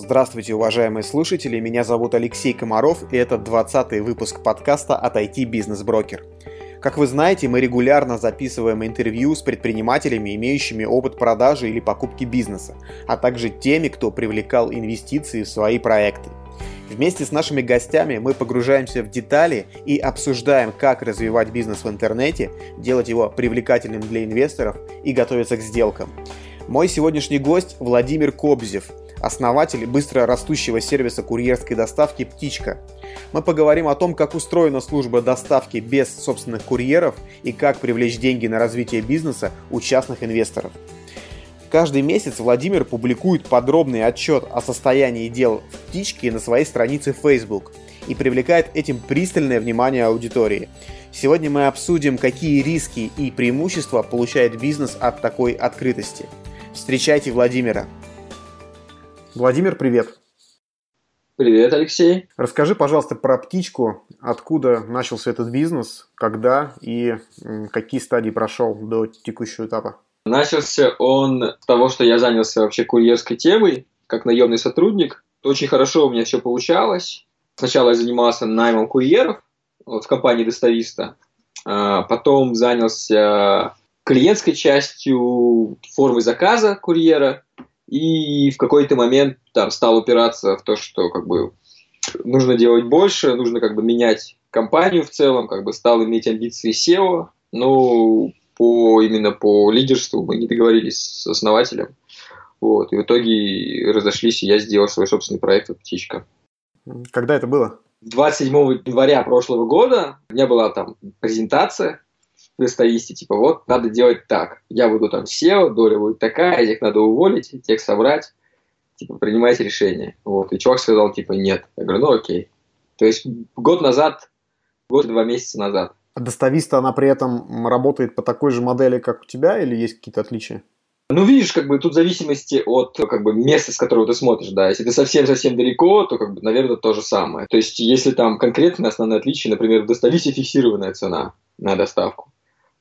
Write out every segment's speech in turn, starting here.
Здравствуйте, уважаемые слушатели, меня зовут Алексей Комаров, и это 20-й выпуск подкаста от IT Бизнес Брокер. Как вы знаете, мы регулярно записываем интервью с предпринимателями, имеющими опыт продажи или покупки бизнеса, а также теми, кто привлекал инвестиции в свои проекты. Вместе с нашими гостями мы погружаемся в детали и обсуждаем, как развивать бизнес в интернете, делать его привлекательным для инвесторов и готовиться к сделкам. Мой сегодняшний гость Владимир Кобзев, основатель быстро растущего сервиса курьерской доставки «Птичка». Мы поговорим о том, как устроена служба доставки без собственных курьеров и как привлечь деньги на развитие бизнеса у частных инвесторов. Каждый месяц Владимир публикует подробный отчет о состоянии дел в «Птичке» на своей странице Facebook и привлекает этим пристальное внимание аудитории. Сегодня мы обсудим, какие риски и преимущества получает бизнес от такой открытости. Встречайте Владимира. Владимир, привет. Привет, Алексей. Расскажи, пожалуйста, про птичку. Откуда начался этот бизнес, когда и какие стадии прошел до текущего этапа? Начался он с того, что я занялся вообще курьерской темой, как наемный сотрудник. Очень хорошо у меня все получалось. Сначала я занимался наймом курьеров вот, в компании достависта. А потом занялся клиентской частью формы заказа курьера и в какой-то момент там стал упираться в то, что как бы нужно делать больше, нужно как бы менять компанию в целом, как бы стал иметь амбиции SEO, но по, именно по лидерству мы не договорились с основателем. Вот, и в итоге разошлись, и я сделал свой собственный проект «Птичка». Когда это было? 27 января прошлого года у меня была там презентация представите, типа, вот, надо делать так. Я буду там SEO, доля будет такая, этих надо уволить, тех собрать, типа, принимайте решение. Вот. И чувак сказал, типа, нет. Я говорю, ну окей. То есть год назад, год и два месяца назад. А достависта, она при этом работает по такой же модели, как у тебя, или есть какие-то отличия? Ну, видишь, как бы тут в зависимости от как бы, места, с которого ты смотришь, да. Если ты совсем-совсем далеко, то, как бы, наверное, то же самое. То есть, если там конкретно основное отличие, например, в достависе фиксированная цена на доставку,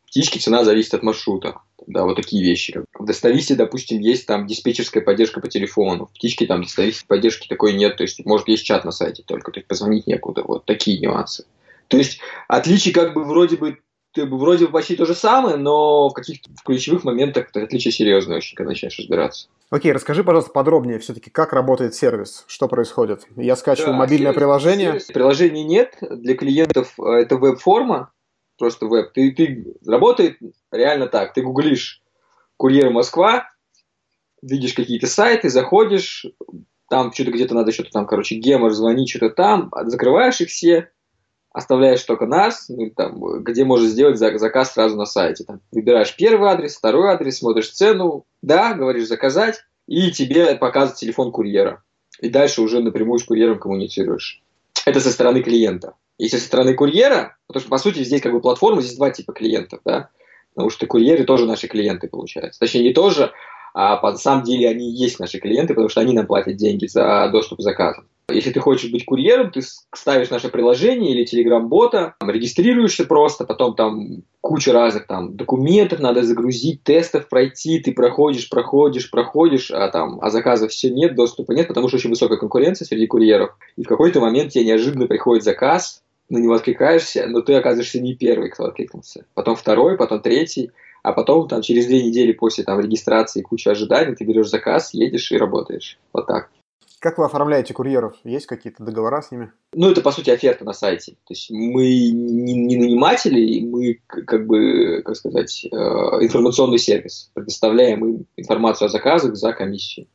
птички цена зависит от маршрута. Да, вот такие вещи. В достависе, допустим, есть там диспетчерская поддержка по телефону. В птичке там достависе поддержки такой нет. То есть, может, есть чат на сайте только, то есть позвонить некуда. Вот такие нюансы. То есть, отличие как бы вроде бы вроде бы почти то же самое, но в каких-то ключевых моментах отличие серьезное очень, когда начинаешь разбираться. Окей, расскажи, пожалуйста, подробнее все-таки, как работает сервис, что происходит. Я скачиваю да, мобильное сервис, приложение. Сервис, приложений нет, для клиентов э, это веб-форма, просто веб. Ты, ты работает реально так. Ты гуглишь курьер Москва, видишь какие-то сайты, заходишь, там что-то где-то надо что-то там, короче, гемор, звонить, что-то там, закрываешь их все, оставляешь только нас, ну, там, где можешь сделать заказ сразу на сайте. Там, выбираешь первый адрес, второй адрес, смотришь цену, да, говоришь заказать, и тебе показывает телефон курьера. И дальше уже напрямую с курьером коммуницируешь. Это со стороны клиента. Если со стороны курьера, потому что, по сути, здесь как бы платформа, здесь два типа клиентов, да, потому что курьеры тоже наши клиенты, получается. Точнее, не тоже, а по, самом деле они и есть наши клиенты, потому что они нам платят деньги за доступ к заказам. Если ты хочешь быть курьером, ты ставишь наше приложение или телеграм-бота, регистрируешься просто, потом там куча разных там документов надо загрузить, тестов пройти, ты проходишь, проходишь, проходишь, а там а заказов все нет, доступа нет, потому что очень высокая конкуренция среди курьеров. И в какой-то момент тебе неожиданно приходит заказ, на него откликаешься, но ты оказываешься не первый, кто откликнулся. Потом второй, потом третий, а потом там через две недели после там регистрации куча ожиданий ты берешь заказ, едешь и работаешь. Вот так. Как вы оформляете курьеров? Есть какие-то договора с ними? Ну, это, по сути, оферта на сайте. То есть мы не, не наниматели, мы, как бы, как сказать, э, информационный сервис. Предоставляем им информацию о заказах за комиссию.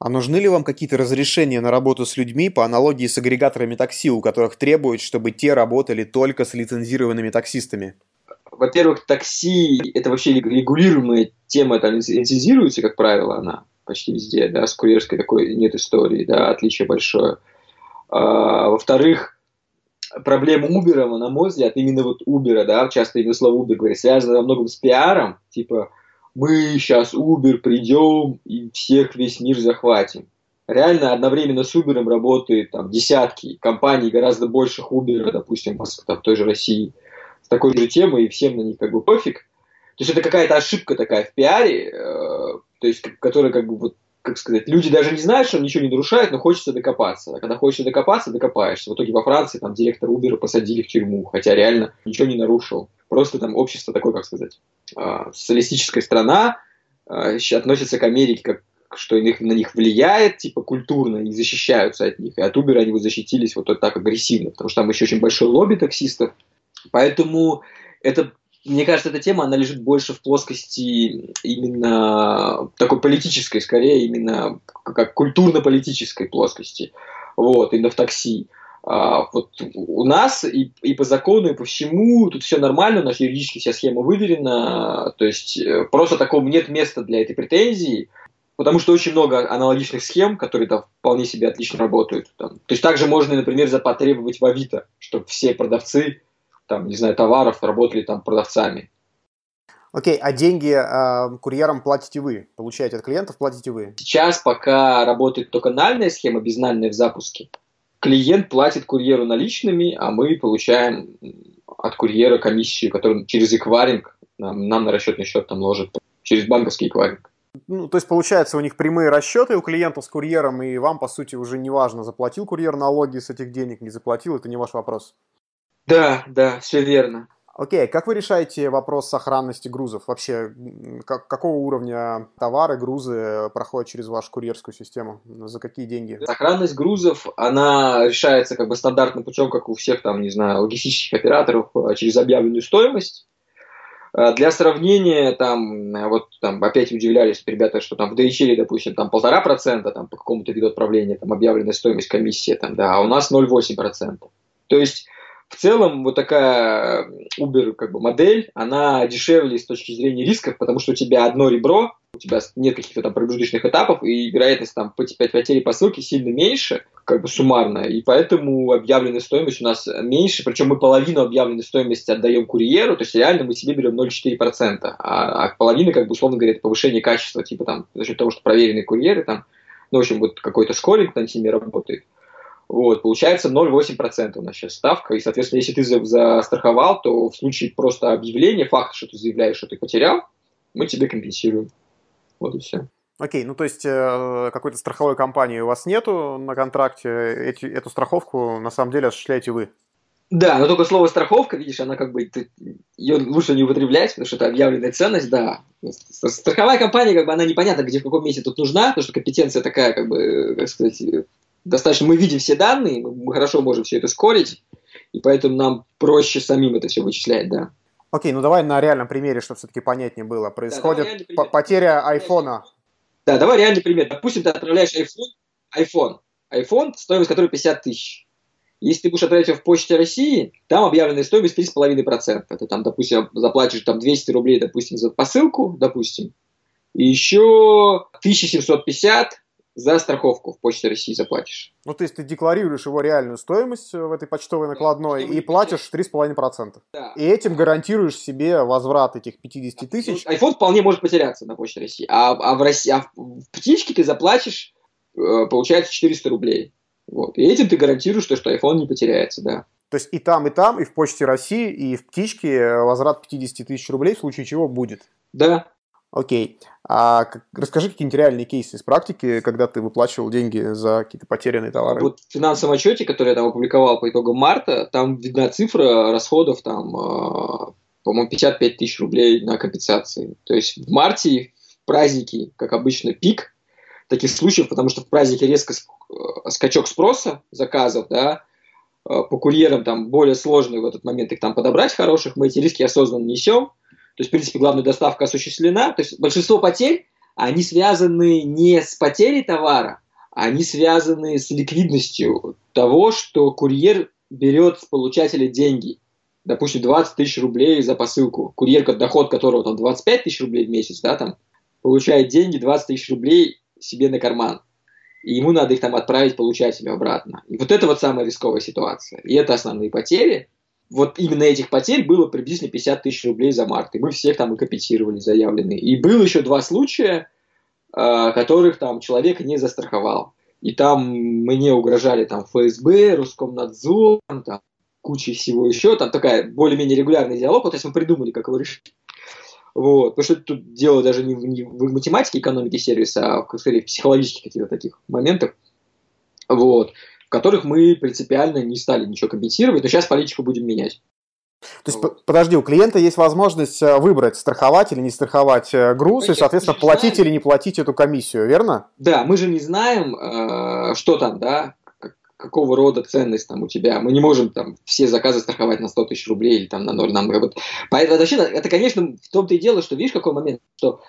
А нужны ли вам какие-то разрешения на работу с людьми по аналогии с агрегаторами такси, у которых требуют, чтобы те работали только с лицензированными таксистами? Во-первых, такси – это вообще регулируемая тема, там лицензируется, как правило, она почти везде, да, с курьерской такой нет истории, да, отличие большое. А, во-вторых, проблема Uber, на мой взгляд, именно вот Uber, да, часто именно слово Uber говорят, связано во многом с пиаром, типа, мы сейчас Uber придем и всех весь мир захватим. Реально одновременно с Uber работает там десятки компаний, гораздо больших Uber, допустим, в той же России, с такой же темой, и всем на них как бы пофиг. То есть это какая-то ошибка такая в пиаре, э, то есть которая как бы вот как сказать, люди даже не знают, что ничего не нарушает, но хочется докопаться. А когда хочется докопаться, докопаешься. В итоге во Франции там директор Uber посадили в тюрьму, хотя реально ничего не нарушил. Просто там общество такое, как сказать, а, социалистическая страна, а, относится к Америке как что на них влияет, типа, культурно, и защищаются от них. И от Uber они вот защитились вот так агрессивно, потому что там еще очень большой лобби таксистов. Поэтому это мне кажется, эта тема, она лежит больше в плоскости именно такой политической, скорее, именно как культурно-политической плоскости. Вот, именно в такси. А, вот у нас и, и по закону, и по всему тут все нормально, у нас юридически вся схема выверена, то есть э, просто такого нет места для этой претензии, потому что очень много аналогичных схем, которые там вполне себе отлично работают. Там. То есть также можно, например, потребовать в Авито, чтобы все продавцы там, не знаю, товаров работали там продавцами. Окей, а деньги э, курьерам платите вы? Получаете от клиентов, платите вы? Сейчас пока работает только нальная схема, безнальная в запуске. Клиент платит курьеру наличными, а мы получаем от курьера комиссию, которую через эквайринг нам, нам на расчетный счет там ложит, через банковский эквайринг. Ну, то есть, получается, у них прямые расчеты у клиентов с курьером, и вам, по сути, уже не важно, заплатил курьер налоги с этих денег, не заплатил, это не ваш вопрос. Да, да, все верно. Окей, как вы решаете вопрос сохранности грузов? Вообще, как, какого уровня товары, грузы проходят через вашу курьерскую систему? За какие деньги? Сохранность грузов, она решается как бы стандартным путем, как у всех там, не знаю, логистических операторов, а, через объявленную стоимость. А, для сравнения, там, вот там опять удивлялись ребята, что там в DHL, допустим, там полтора процента там, по какому-то виду отправления, там объявленная стоимость комиссия, там, да, а у нас 0,8 процента. То есть в целом вот такая Uber как бы модель, она дешевле с точки зрения рисков, потому что у тебя одно ребро, у тебя нет каких-то там промежуточных этапов, и вероятность там потери по ссылке сильно меньше, как бы суммарно, и поэтому объявленная стоимость у нас меньше, причем мы половину объявленной стоимости отдаем курьеру, то есть реально мы себе берем 0,4%, а, а половина, как бы, условно говоря, это повышение качества, типа там, за счет того, что проверенные курьеры там, ну, в общем, вот какой-то скоринг над ними работает. Вот, получается 0,8% у нас сейчас ставка. И, соответственно, если ты застраховал, то в случае просто объявления, факта, что ты заявляешь, что ты потерял, мы тебе компенсируем. Вот и все. Окей, ну то есть э, какой-то страховой компании у вас нету на контракте, эти, эту страховку на самом деле осуществляете вы? Да, но только слово страховка, видишь, она как бы, ты, ее лучше не употреблять, потому что это объявленная ценность, да. Страховая компания, как бы, она непонятна, где в каком месте тут нужна, потому что компетенция такая, как бы, как сказать, достаточно мы видим все данные, мы хорошо можем все это скорить, и поэтому нам проще самим это все вычислять, да. Окей, ну давай на реальном примере, чтобы все-таки понятнее было. Происходит да, потеря айфона. Да, давай реальный пример. Допустим, ты отправляешь iPhone, iPhone, iPhone, стоимость которого 50 тысяч. Если ты будешь отправлять его в Почте России, там объявленная стоимость 3,5%. Это там, допустим, заплатишь там 200 рублей, допустим, за посылку, допустим, и еще 1750 за страховку в Почте России заплатишь. Ну, то есть ты декларируешь его реальную стоимость в этой почтовой накладной да, и платишь 3,5%. Да. И этим гарантируешь себе возврат этих 50 тысяч. iPhone вполне может потеряться на Почте России. А, а, в, России, а в птичке ты заплатишь, э, получается, 400 рублей. Вот. И этим ты гарантируешь, что, что iPhone не потеряется, да. То есть и там, и там, и в Почте России, и в птичке возврат 50 тысяч рублей, в случае чего будет. Да, Окей. А расскажи какие-нибудь реальные кейсы из практики, когда ты выплачивал деньги за какие-то потерянные товары. Вот в финансовом отчете, который я там опубликовал по итогам марта, там видна цифра расходов, там, э, по-моему, 55 тысяч рублей на компенсации. То есть в марте, праздники, как обычно, пик таких случаев, потому что в празднике резко э, скачок спроса заказов, да, э, по курьерам там более сложно в этот момент их там подобрать хороших, мы эти риски осознанно несем, то есть, в принципе, главная доставка осуществлена. То есть, большинство потерь, они связаны не с потерей товара, они связаны с ликвидностью того, что курьер берет с получателя деньги. Допустим, 20 тысяч рублей за посылку. Курьер, доход которого там 25 тысяч рублей в месяц, да, там, получает деньги 20 тысяч рублей себе на карман. И ему надо их там отправить получателю обратно. И вот это вот самая рисковая ситуация. И это основные потери вот именно этих потерь было приблизительно 50 тысяч рублей за март. И мы всех там и компенсировали заявленные. И было еще два случая, э, которых там человек не застраховал. И там мне угрожали там ФСБ, Роскомнадзор, там куча всего еще. Там такая более-менее регулярный диалог. Вот, есть мы придумали, как его решить. Вот. Потому что тут дело даже не в, не в математике экономики сервиса, а скорее, в психологических каких-то таких моментах, вот, которых мы принципиально не стали ничего компенсировать, но сейчас политику будем менять. То есть, вот. подожди, у клиента есть возможность э, выбрать, страховать или не страховать э, груз, Конечно, и, соответственно, платить знаем. или не платить эту комиссию, верно? Да, мы же не знаем, э, что там, да, какого рода ценность там у тебя. Мы не можем там все заказы страховать на 100 тысяч рублей или там на ноль. Нам, вот. Поэтому вообще, это, конечно, в том-то и дело, что видишь, какой момент, что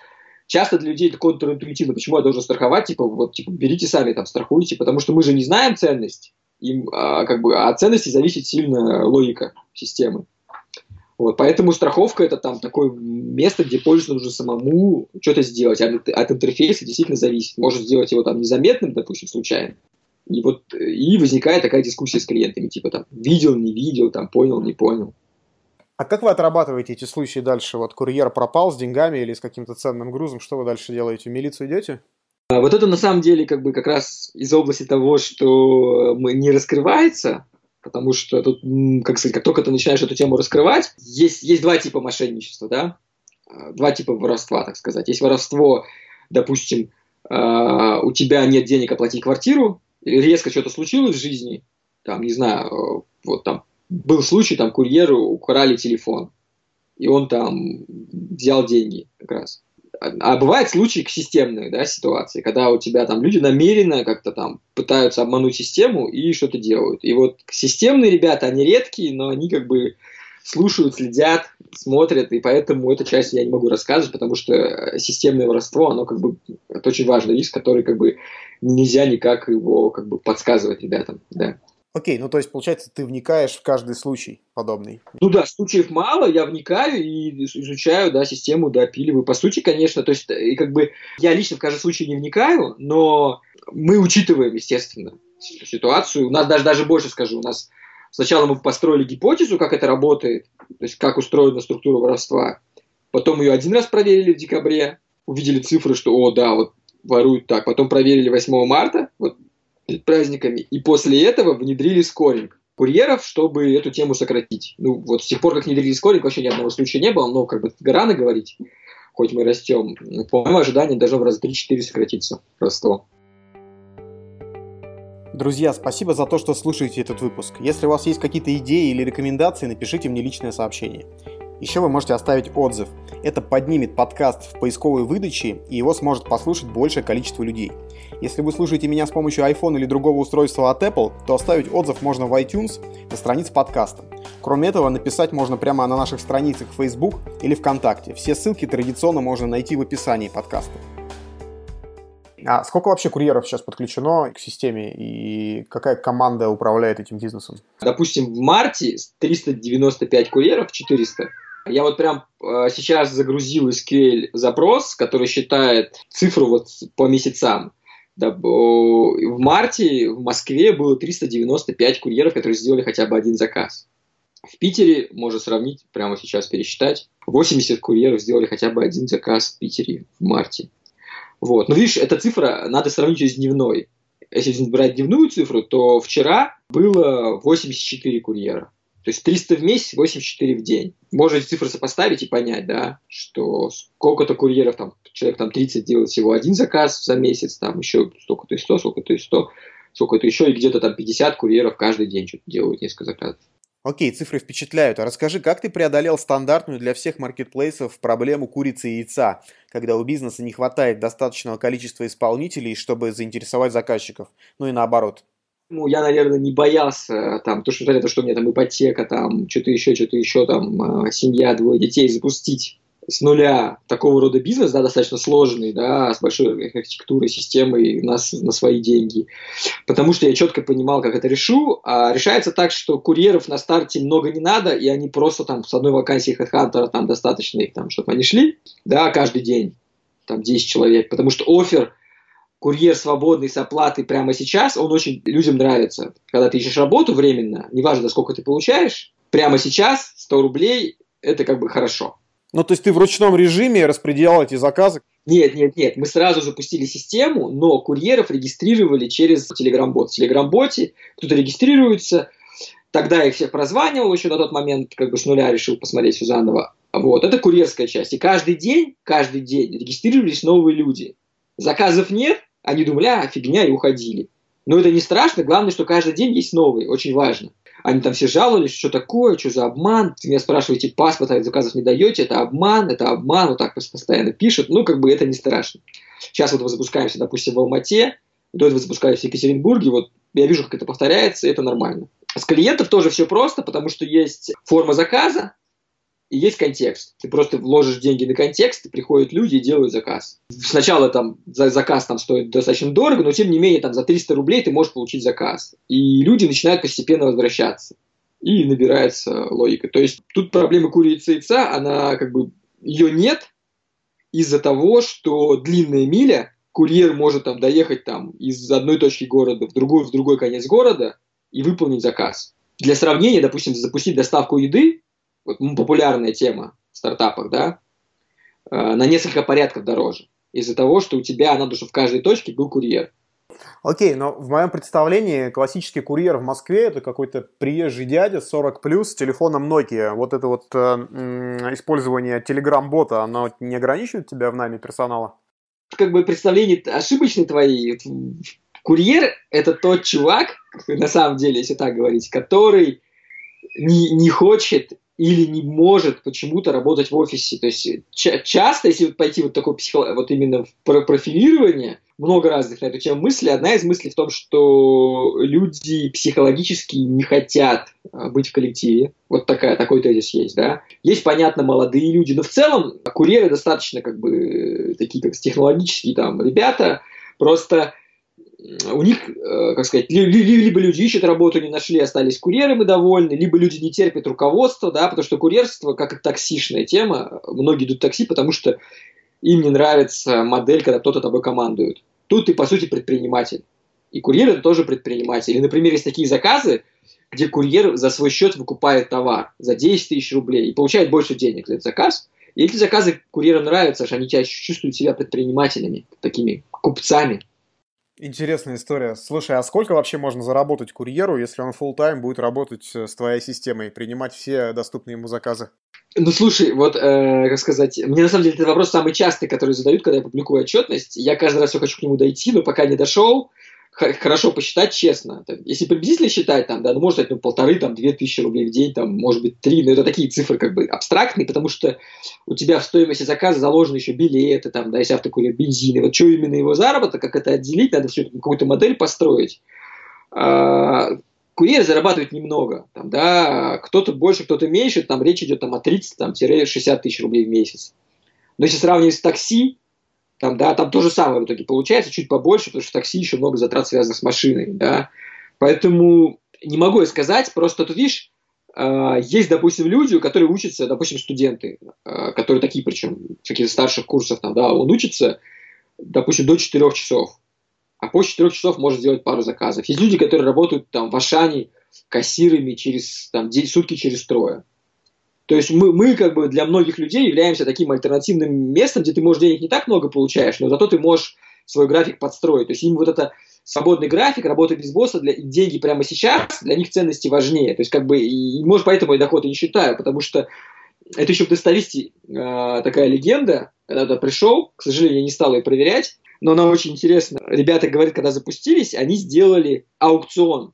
часто для людей это контринтуитивно. Почему я должен страховать? Типа, вот, типа, берите сами, там, страхуйте, потому что мы же не знаем ценность. Им, а, как бы, от ценности зависит сильно логика системы. Вот, поэтому страховка это там такое место, где пользователю нужно самому что-то сделать. От, от интерфейса действительно зависит. Может сделать его там незаметным, допустим, случайно. И вот и возникает такая дискуссия с клиентами, типа там видел, не видел, там понял, не понял. А как вы отрабатываете эти случаи дальше? Вот курьер пропал с деньгами или с каким-то ценным грузом, что вы дальше делаете? В милицию идете? А вот это на самом деле как бы как раз из области того, что мы не раскрывается, потому что тут, как сказать, как только ты начинаешь эту тему раскрывать, есть, есть два типа мошенничества, да, а, два типа воровства, так сказать. Есть воровство, допустим, а, у тебя нет денег оплатить квартиру, резко что-то случилось в жизни, там, не знаю, э, вот там был случай, там курьеру украли телефон, и он там взял деньги как раз. А бывают случаи системные да, ситуации, когда у тебя там люди намеренно как-то там пытаются обмануть систему и что-то делают. И вот системные ребята, они редкие, но они как бы слушают, следят, смотрят, и поэтому эту часть я не могу рассказывать, потому что системное воровство, оно как бы, это очень важный риск, который как бы нельзя никак его как бы подсказывать ребятам, да. Окей, ну то есть, получается, ты вникаешь в каждый случай подобный. Ну да, случаев мало, я вникаю и изучаю, да, систему, допиливаю. По сути, конечно, то есть, и как бы я лично в каждый случай не вникаю, но мы учитываем, естественно, ситуацию. У нас даже, даже больше скажу, у нас сначала мы построили гипотезу, как это работает, то есть как устроена структура воровства. Потом ее один раз проверили в декабре, увидели цифры, что, о, да, вот воруют так. Потом проверили 8 марта, вот праздниками, и после этого внедрили скоринг курьеров, чтобы эту тему сократить. Ну, вот с тех пор, как внедрили скоринг, вообще ни одного случая не было, но как бы рано говорить, хоть мы растем. По моим ожиданиям, должно в раз 3-4 сократиться роство. Друзья, спасибо за то, что слушаете этот выпуск. Если у вас есть какие-то идеи или рекомендации, напишите мне личное сообщение. Еще вы можете оставить отзыв. Это поднимет подкаст в поисковой выдаче, и его сможет послушать большее количество людей. Если вы слушаете меня с помощью iPhone или другого устройства от Apple, то оставить отзыв можно в iTunes на странице подкаста. Кроме этого, написать можно прямо на наших страницах в Facebook или ВКонтакте. Все ссылки традиционно можно найти в описании подкаста. А сколько вообще курьеров сейчас подключено к системе и какая команда управляет этим бизнесом? Допустим, в марте 395 курьеров, 400 я вот прям э, сейчас загрузил SQL запрос, который считает цифру вот по месяцам. В марте в Москве было 395 курьеров, которые сделали хотя бы один заказ. В Питере, можно сравнить, прямо сейчас пересчитать, 80 курьеров сделали хотя бы один заказ в Питере в марте. Вот. Но видишь, эта цифра надо сравнить с дневной. Если брать дневную цифру, то вчера было 84 курьера. То есть 300 в месяц, 84 в день. Можно эти цифры сопоставить и понять, да, что сколько-то курьеров, там, человек там 30 делает всего один заказ за месяц, там еще столько-то и 100, столько-то и 100, сколько-то еще, и где-то там 50 курьеров каждый день что-то делают, несколько заказов. Окей, цифры впечатляют. А расскажи, как ты преодолел стандартную для всех маркетплейсов проблему курицы и яйца, когда у бизнеса не хватает достаточного количества исполнителей, чтобы заинтересовать заказчиков? Ну и наоборот ну, я, наверное, не боялся, там, то, что, то, что у меня там ипотека, там, что-то еще, что-то еще, там, э, семья, двое детей, запустить с нуля такого рода бизнес, да, достаточно сложный, да, с большой архитектурой, системой на, на свои деньги. Потому что я четко понимал, как это решу. А решается так, что курьеров на старте много не надо, и они просто там с одной вакансии HeadHunter там достаточно их там, чтобы они шли, да, каждый день, там 10 человек. Потому что офер курьер свободный с оплатой прямо сейчас, он очень людям нравится. Когда ты ищешь работу временно, неважно, сколько ты получаешь, прямо сейчас 100 рублей – это как бы хорошо. Ну, то есть ты в ручном режиме распределял эти заказы? Нет, нет, нет. Мы сразу запустили систему, но курьеров регистрировали через Telegram-бот. В Telegram-боте кто-то регистрируется, тогда я их всех прозванивал еще на тот момент, как бы с нуля решил посмотреть все заново. Вот, это курьерская часть. И каждый день, каждый день регистрировались новые люди. Заказов нет, они думали, а, фигня, и уходили. Но это не страшно, главное, что каждый день есть новые, очень важно. Они там все жаловались, что такое, что за обман. Меня спрашиваете, паспорт, а заказов не даете, это обман, это обман, вот так постоянно пишут. Ну, как бы это не страшно. Сейчас вот мы запускаемся, допустим, в Алмате, до этого запускались в Екатеринбурге, вот я вижу, как это повторяется, это нормально. С клиентов тоже все просто, потому что есть форма заказа, и есть контекст. Ты просто вложишь деньги на контекст, приходят люди и делают заказ. Сначала там за заказ там стоит достаточно дорого, но тем не менее там за 300 рублей ты можешь получить заказ. И люди начинают постепенно возвращаться. И набирается логика. То есть тут проблема курицы и яйца, она как бы ее нет из-за того, что длинная миля, курьер может там доехать там из одной точки города в другой, в другой конец города и выполнить заказ. Для сравнения, допустим, запустить доставку еды вот, популярная тема в стартапах, да, э, на несколько порядков дороже. Из-за того, что у тебя надо, чтобы в каждой точке был курьер. Окей, но в моем представлении классический курьер в Москве это какой-то приезжий дядя 40 плюс с телефоном Nokia. Вот это вот э, использование телеграм-бота, оно не ограничивает тебя в найме персонала? Как бы представление ошибочные твои. Курьер это тот чувак, на самом деле, если так говорить, который не, не хочет или не может почему-то работать в офисе. То есть ча- часто, если пойти вот такое психо... вот именно в профилирование, много разных на эту тему мыслей. Одна из мыслей в том, что люди психологически не хотят а, быть в коллективе. Вот такая, такой тезис есть, да. Есть, понятно, молодые люди, но в целом курьеры достаточно как бы такие как технологические там ребята. Просто у них, э, как сказать, либо люди ищут работу, не нашли, остались курьерами довольны, либо люди не терпят руководство, да, потому что курьерство, как и таксишная тема, многие идут в такси, потому что им не нравится модель, когда кто-то тобой командует. Тут ты, по сути, предприниматель. И курьер это тоже предприниматель. И, например, есть такие заказы, где курьер за свой счет выкупает товар за 10 тысяч рублей и получает больше денег за этот заказ. И эти заказы курьерам нравятся, что они тебя чувствуют себя предпринимателями, такими купцами. Интересная история. Слушай, а сколько вообще можно заработать курьеру, если он full тайм будет работать э, с твоей системой, принимать все доступные ему заказы? Ну, слушай, вот, э, как сказать, мне на самом деле этот вопрос самый частый, который задают, когда я публикую отчетность. Я каждый раз все хочу к нему дойти, но пока не дошел хорошо посчитать честно. Если приблизительно считать, там, да, ну, может, ну, полторы, там, две тысячи рублей в день, там, может быть, три, но это такие цифры как бы абстрактные, потому что у тебя в стоимости заказа заложены еще билеты, там, да, если автокурьер, бензин, и вот что именно его заработок, как это отделить, надо все какую-то модель построить. А, курьер зарабатывает немного, там, да, кто-то больше, кто-то меньше, там речь идет там, о 30-60 тысяч рублей в месяц. Но если сравнивать с такси, там, да, там то же самое в итоге получается, чуть побольше, потому что в такси еще много затрат связанных с машиной, да. Поэтому не могу я сказать, просто тут, видишь, э, есть, допустим, люди, которые учатся, допустим, студенты, э, которые такие, причем, каких-то старших курсов, там, да, он учится, допустим, до 4 часов, а после 4 часов может сделать пару заказов. Есть люди, которые работают там в Ашане кассирами через там, день, сутки через трое. То есть мы, мы как бы для многих людей являемся таким альтернативным местом, где ты, можешь денег не так много получаешь, но зато ты можешь свой график подстроить. То есть им вот это свободный график, работа без босса, для, деньги прямо сейчас, для них ценности важнее. То есть как бы, и, может поэтому я доход и не считаю, потому что это еще в достависте э, такая легенда, когда туда пришел, к сожалению, я не стал ее проверять, но она очень интересна. Ребята говорят, когда запустились, они сделали аукцион.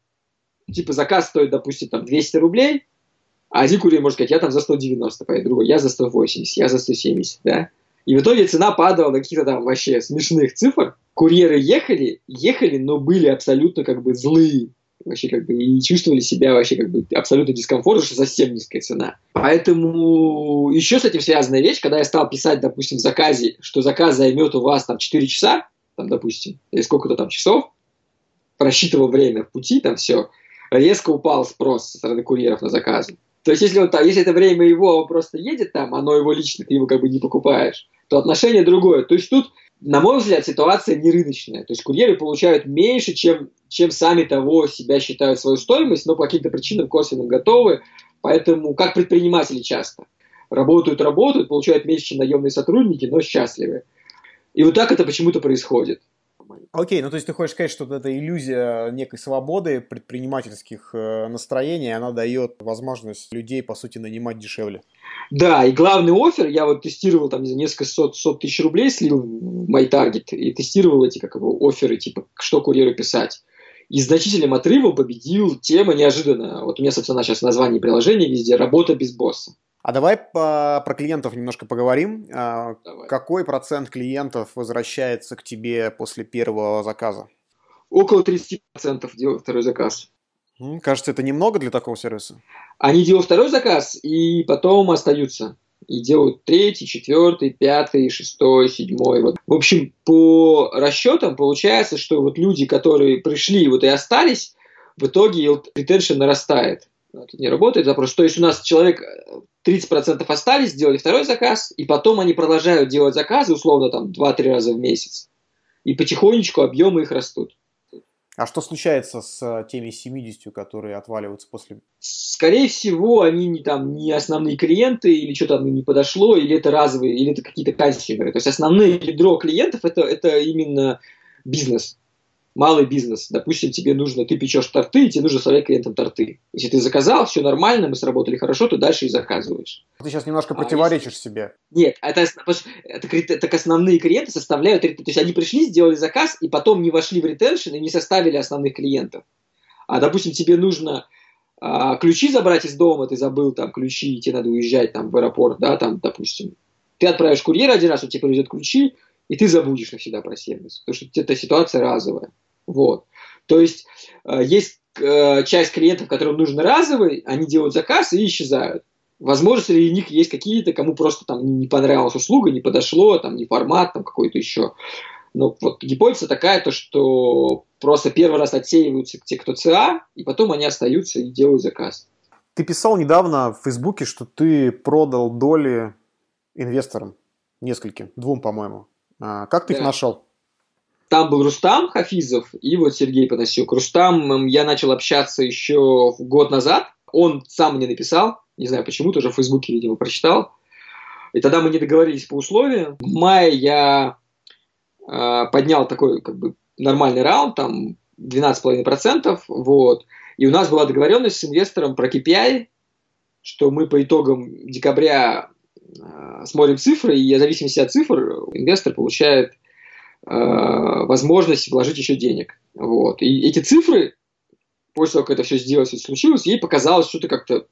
Типа заказ стоит, допустим, там 200 рублей, а один курьер может сказать, я там за 190 пойду, другой, я за 180, я за 170, да. И в итоге цена падала до каких-то там вообще смешных цифр. Курьеры ехали, ехали, но были абсолютно как бы злые. Вообще как бы и чувствовали себя вообще как бы абсолютно дискомфортно, что совсем низкая цена. Поэтому еще с этим связанная вещь, когда я стал писать, допустим, в заказе, что заказ займет у вас там 4 часа, там, допустим, или сколько-то там часов, просчитывал время в пути, там все, резко упал спрос со стороны курьеров на заказы. То есть, если, он, там, если это время его, он просто едет там, оно его лично, ты его как бы не покупаешь, то отношение другое. То есть, тут, на мой взгляд, ситуация не рыночная. То есть, курьеры получают меньше, чем, чем сами того себя считают свою стоимость, но по каким-то причинам косвенным готовы. Поэтому, как предприниматели часто, работают, работают, получают меньше, чем наемные сотрудники, но счастливы. И вот так это почему-то происходит. Нормально. Окей, ну то есть ты хочешь сказать, что вот эта иллюзия некой свободы предпринимательских э, настроений, она дает возможность людей, по сути, нанимать дешевле. Да, и главный офер, я вот тестировал там несколько сот, сот тысяч рублей, слил в MyTarget и тестировал эти как его оферы, типа, что курьеру писать. И значительным отрывом победил тема неожиданно. Вот у меня, собственно, сейчас название приложения везде «Работа без босса». А давай по, про клиентов немножко поговорим. А, давай. Какой процент клиентов возвращается к тебе после первого заказа? Около 30% делают второй заказ. Кажется, это немного для такого сервиса. Они делают второй заказ и потом остаются. И делают третий, четвертый, пятый, шестой, седьмой. Вот. В общем, по расчетам получается, что вот люди, которые пришли вот и остались, в итоге ретеншн нарастает. Это не работает запрос. То есть у нас человек 30% остались, сделали второй заказ, и потом они продолжают делать заказы, условно, там 2-3 раза в месяц. И потихонечку объемы их растут. А что случается с э, теми 70, которые отваливаются после? Скорее всего, они не, там, не основные клиенты, или что-то им не подошло, или это разовые, или это какие-то консюмеры. То есть основные ядро клиентов это, это именно бизнес малый бизнес. Допустим, тебе нужно, ты печешь торты, и тебе нужно составлять клиентам торты. Если ты заказал, все нормально, мы сработали хорошо, то дальше и заказываешь. Ты сейчас немножко а противоречишь если... себе. Нет, это, это, это, так основные клиенты составляют, то есть они пришли, сделали заказ, и потом не вошли в ретеншн и не составили основных клиентов. А, допустим, тебе нужно а, ключи забрать из дома, ты забыл там ключи, и тебе надо уезжать там в аэропорт, да, там, допустим. Ты отправишь курьера один раз, он тебе привезет ключи, и ты забудешь навсегда про сервис, потому что эта ситуация разовая. Вот. То есть э, есть э, часть клиентов, которым нужен разовый, они делают заказ и исчезают. Возможно, среди них есть какие-то, кому просто там не понравилась услуга, не подошло, там не формат, там какой-то еще. Но вот гипотеза такая, то, что просто первый раз отсеиваются те, кто ЦА, и потом они остаются и делают заказ. Ты писал недавно в Фейсбуке, что ты продал доли инвесторам, нескольким, двум, по-моему. А, как ты да. их нашел? Там был Рустам Хафизов и вот Сергей Панасюк. Рустам я начал общаться еще год назад. Он сам мне написал, не знаю почему, тоже в Фейсбуке, видимо, прочитал. И тогда мы не договорились по условиям. В мае я э, поднял такой как бы нормальный раунд, там 12,5%, вот. И у нас была договоренность с инвестором про KPI, что мы по итогам декабря э, смотрим цифры, и в зависимости от цифр инвестор получает возможность вложить еще денег. Вот. И эти цифры, после того, как это все сделалось и случилось, ей показалось что-то как-то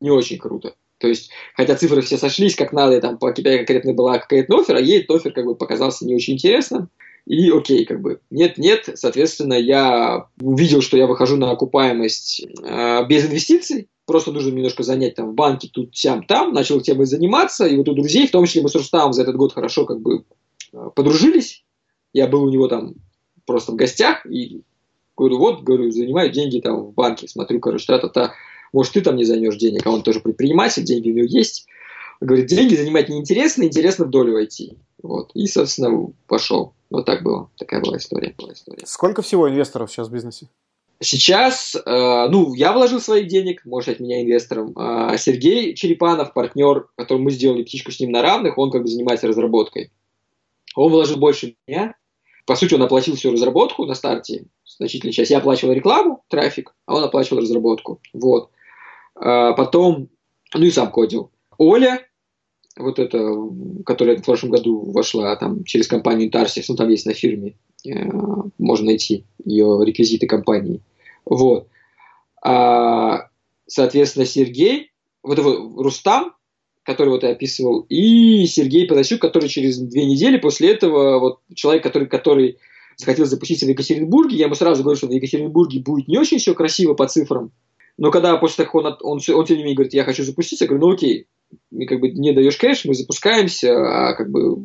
не очень круто. То есть, хотя цифры все сошлись как надо, там по KPI конкретно была какая-то офер, а ей этот офер как бы показался не очень интересным. И окей, как бы, нет-нет, соответственно, я увидел, что я выхожу на окупаемость э, без инвестиций, просто нужно немножко занять там в банке, тут, сям, там, начал темой заниматься, и вот у друзей, в том числе мы с Рустамом за этот год хорошо как бы э, подружились, я был у него там просто в гостях и говорю, вот, говорю, занимаю деньги там в банке, смотрю, короче, та-та-та, может, ты там не займешь денег, а он тоже предприниматель, деньги у него есть. Говорит, деньги занимать неинтересно, интересно в долю войти. Вот. И, собственно, пошел. Вот так было. Такая была история. Была история. Сколько всего инвесторов сейчас в бизнесе? Сейчас, э, ну, я вложил своих денег, может от меня инвестором. А Сергей Черепанов, партнер, которым мы сделали птичку с ним на равных, он как бы занимается разработкой. Он вложил больше меня. По сути, он оплатил всю разработку на старте, значительную часть. Я оплачивал рекламу, трафик, а он оплачивал разработку. Вот. А потом, ну и сам кодил. Оля, вот эта, которая в прошлом году вошла там через компанию Tarsis, ну там есть на фирме, э, можно найти ее реквизиты компании. Вот. А, соответственно, Сергей, вот его Рустам, который вот я описывал, и Сергей Панасюк, который через две недели после этого, вот человек, который, который захотел запуститься в Екатеринбурге, я ему сразу говорю, что в Екатеринбурге будет не очень все красиво по цифрам, но когда после того, он, он, он, он тем не менее говорит, я хочу запуститься, я говорю, ну окей, мне как бы не даешь кэш, мы запускаемся, а как бы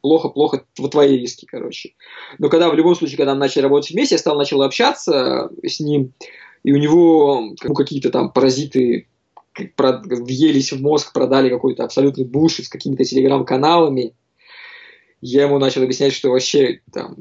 плохо-плохо в твои риски, короче. Но когда в любом случае, когда мы начали работать вместе, я стал начал общаться с ним, и у него ну, какие-то там паразиты въелись в мозг, продали какой-то абсолютный бушит с какими-то телеграм-каналами. Я ему начал объяснять, что вообще там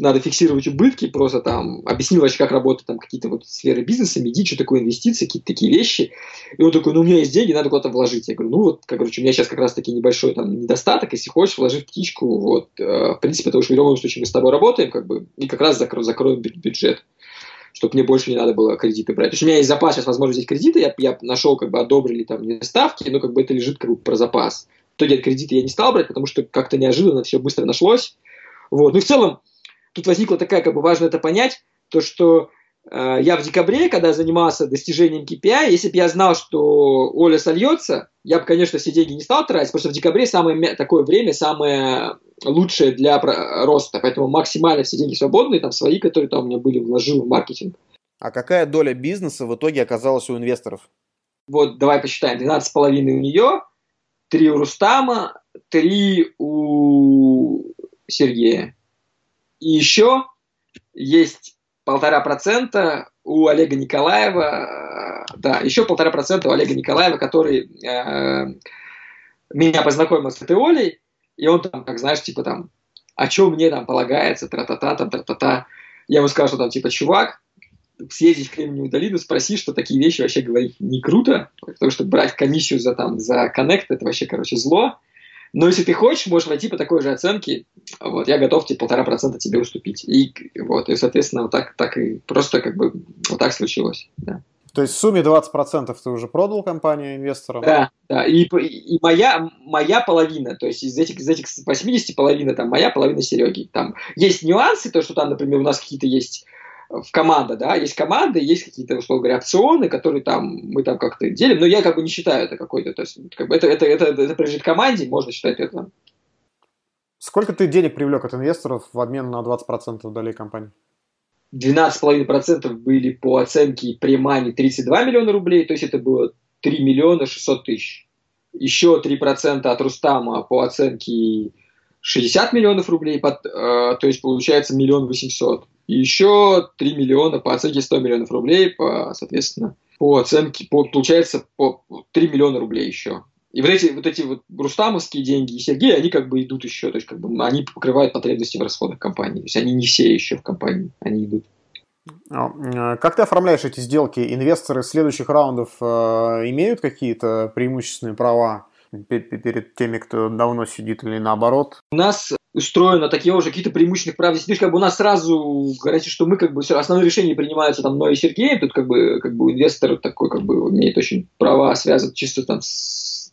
надо фиксировать убытки, просто там объяснил вообще, как работают там какие-то вот сферы бизнеса, меди, что такое инвестиции, какие-то такие вещи. И он такой, ну, у меня есть деньги, надо куда-то вложить. Я говорю, ну, вот, короче, у меня сейчас как раз таки небольшой там недостаток, если хочешь, вложи в птичку, вот, э, в принципе, потому что в любом случае мы с тобой работаем, как бы, и как раз закро закроем бюджет чтобы мне больше не надо было кредиты брать. То есть у меня есть запас, сейчас возможно взять кредиты, я, я нашел, как бы одобрили там не ставки, но как бы это лежит как бы про запас. В итоге кредиты я не стал брать, потому что как-то неожиданно все быстро нашлось. Вот. Ну и в целом, тут возникла такая, как бы важно это понять, то что я в декабре, когда занимался достижением KPI, если бы я знал, что Оля сольется, я бы, конечно, все деньги не стал тратить, потому что в декабре самое такое время, самое лучшее для роста, поэтому максимально все деньги свободные, там свои, которые там у меня были, вложил в маркетинг. А какая доля бизнеса в итоге оказалась у инвесторов? Вот давай посчитаем, 12,5 у нее, 3 у Рустама, 3 у Сергея. И еще есть полтора процента у Олега Николаева, да, еще полтора процента у Олега Николаева, который э, меня познакомил с этой Олей, и он там, как знаешь, типа там, а что мне там полагается, тра-та-та, там, тра-та-та. Я ему сказал, что там, типа, чувак, съездить в Кремниевую долину, спроси, что такие вещи вообще говорить не круто, потому что брать комиссию за, там, за коннект, это вообще, короче, зло. Но если ты хочешь, можешь войти по такой же оценке, вот, я готов тебе полтора процента тебе уступить. И вот, и, соответственно, вот так, так и просто как бы вот так случилось, да. То есть в сумме 20% ты уже продал компанию инвесторам? Да, да. И, и моя, моя половина, то есть из этих, из этих 80 половина, там, моя половина Сереги. Там есть нюансы, то, что там, например, у нас какие-то есть в команда, да, есть команды, есть какие-то, условно говоря, опционы, которые там мы там как-то делим, но я как бы не считаю это какой-то, то есть как бы это, это, это, это принадлежит команде, можно считать это. Сколько ты денег привлек от инвесторов в обмен на 20% долей компании? 12,5% были по оценке премани 32 миллиона рублей, то есть это было 3 миллиона 600 тысяч. Еще 3% от Рустама по оценке 60 миллионов рублей, под, э, то есть получается миллион восемьсот. И еще 3 миллиона по оценке 100 миллионов рублей, по, соответственно, по оценке, по, получается по 3 миллиона рублей еще. И вот эти вот эти вот рустамовские деньги и Сергей, они как бы идут еще, то есть как бы они покрывают потребности в расходах компании. То есть они не все еще в компании, они идут. А, э, как ты оформляешь эти сделки? Инвесторы следующих раундов э, имеют какие-то преимущественные права перед теми, кто давно сидит или наоборот? У нас устроено такие уже какие-то преимущественных прав. Здесь как бы у нас сразу говорится, что мы как бы все основные решения принимаются там мной и Сергеем, тут как бы как бы инвестор такой как бы имеет очень права связаны чисто там с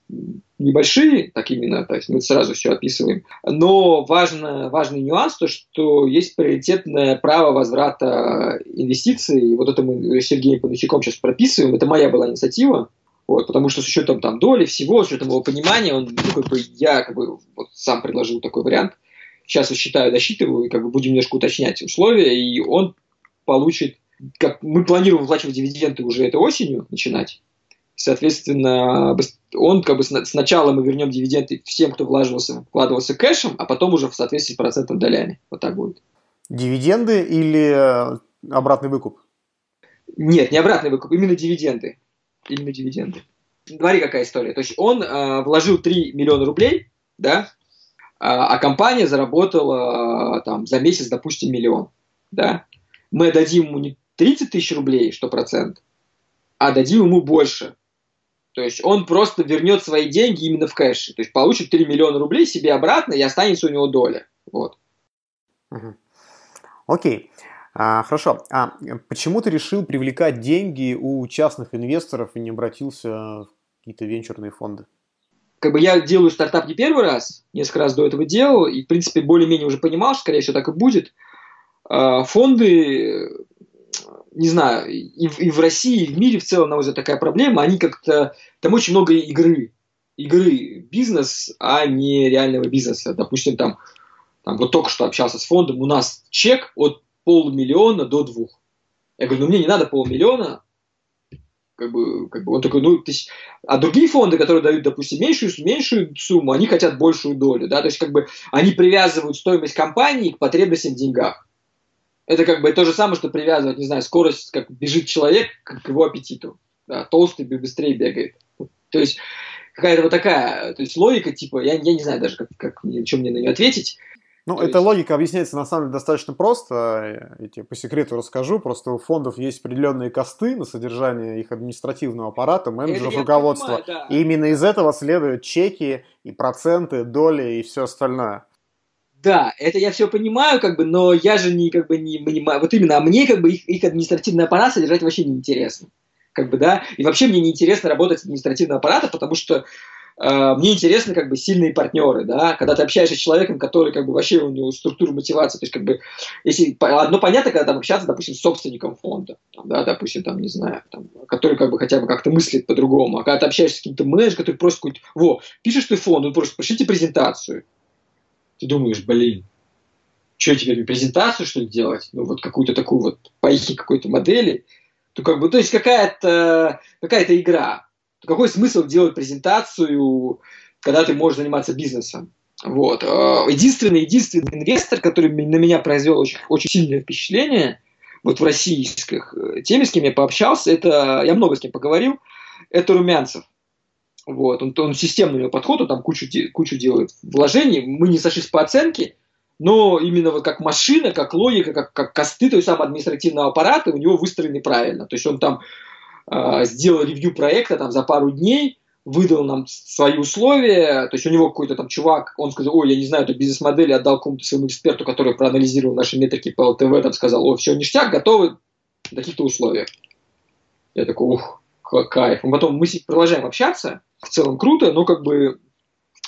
небольшие, так именно, то есть мы сразу все описываем. Но важно, важный нюанс, то, что есть приоритетное право возврата инвестиций, и вот это мы с Сергеем Панучаком сейчас прописываем, это моя была инициатива, вот, потому что с учетом там доли, всего, с учетом его понимания, он, ну, как бы, я как бы вот сам предложил такой вариант. Сейчас считаю, досчитываю, и как бы будем немножко уточнять условия, и он получит, как мы планируем выплачивать дивиденды уже этой осенью начинать. Соответственно, он как бы сначала мы вернем дивиденды всем, кто вложился, вкладывался кэшем, а потом уже в соответствии с процентом долями. Вот так будет. Дивиденды или э, обратный выкуп? Нет, не обратный выкуп, именно дивиденды именно дивиденды. Смотри, какая история. То есть он э, вложил 3 миллиона рублей, да, а, а компания заработала э, там за месяц, допустим, миллион, да. Мы дадим ему не 30 тысяч рублей, что процент, а дадим ему больше. То есть он просто вернет свои деньги именно в кэше. То есть получит 3 миллиона рублей себе обратно и останется у него доля. Вот. Окей. А, хорошо. А почему ты решил привлекать деньги у частных инвесторов и не обратился в какие-то венчурные фонды? Как бы я делаю стартап не первый раз, несколько раз до этого делал, и, в принципе, более-менее уже понимал, что, скорее всего, так и будет. А, фонды, не знаю, и в, и в России, и в мире в целом, на мой взгляд, такая проблема, они как-то... Там очень много игры. Игры бизнес, а не реального бизнеса. Допустим, там, там вот только что общался с фондом, у нас чек от полмиллиона до двух. Я говорю, ну мне не надо полмиллиона, как бы, как бы он такой, ну, есть, а другие фонды, которые дают, допустим, меньшую, меньшую сумму, они хотят большую долю, да, то есть, как бы, они привязывают стоимость компании к потребностям в деньгах. Это как бы то же самое, что привязывать, не знаю, скорость, как бежит человек к его аппетиту. Да, толстый быстрее бегает. То есть, какая-то вот такая, то есть логика, типа, я, я не знаю даже, как, как, чем мне на нее ответить. Ну, То эта есть... логика объясняется на самом деле достаточно просто. Я тебе по секрету расскажу. Просто у фондов есть определенные косты на содержание их административного аппарата, менеджеров, руководства. Понимаю, да. И именно из этого следуют чеки и проценты, доли и все остальное. Да, это я все понимаю, как бы, но я же не, как бы, не понимаю. Вот именно, а мне, как бы, их, их административный аппарат содержать вообще неинтересно. Как бы, да, и вообще мне неинтересно работать с административным аппаратом, потому что мне интересны как бы сильные партнеры, да, когда ты общаешься с человеком, который как бы вообще у него структура мотивации, то есть как бы, если, одно понятно, когда там общаться, допустим, с собственником фонда, там, да, допустим, там, не знаю, там, который как бы хотя бы как-то мыслит по-другому, а когда ты общаешься с каким-то менеджером, который просто какой-то, во, пишешь ты фонд, он просто, пришлите презентацию, ты думаешь, блин, что тебе презентацию, что ли, делать? Ну, вот какую-то такую вот по какой-то модели. То как бы, то есть какая-то какая игра. То какой смысл делать презентацию, когда ты можешь заниматься бизнесом? Вот. А, единственный, единственный инвестор, который на меня произвел очень, очень сильное впечатление, вот в российских э, теме, с кем я пообщался, это, я много с кем поговорил, это Румянцев. Вот, он, он системный у него подход, он там кучу, кучу делает вложений. Мы не сошлись по оценке, но именно вот как машина, как логика, как, как косты той самой административного аппарата у него выстроены правильно. То есть он там э, сделал ревью проекта там, за пару дней, выдал нам свои условия, то есть у него какой-то там чувак, он сказал, ой, я не знаю эту бизнес-модель, отдал какому-то своему эксперту, который проанализировал наши метрики по ЛТВ, там сказал, о, все, ништяк, готовы в каких-то условиях. Я такой, ух, кайф. И потом мы продолжаем общаться, в целом круто, но как бы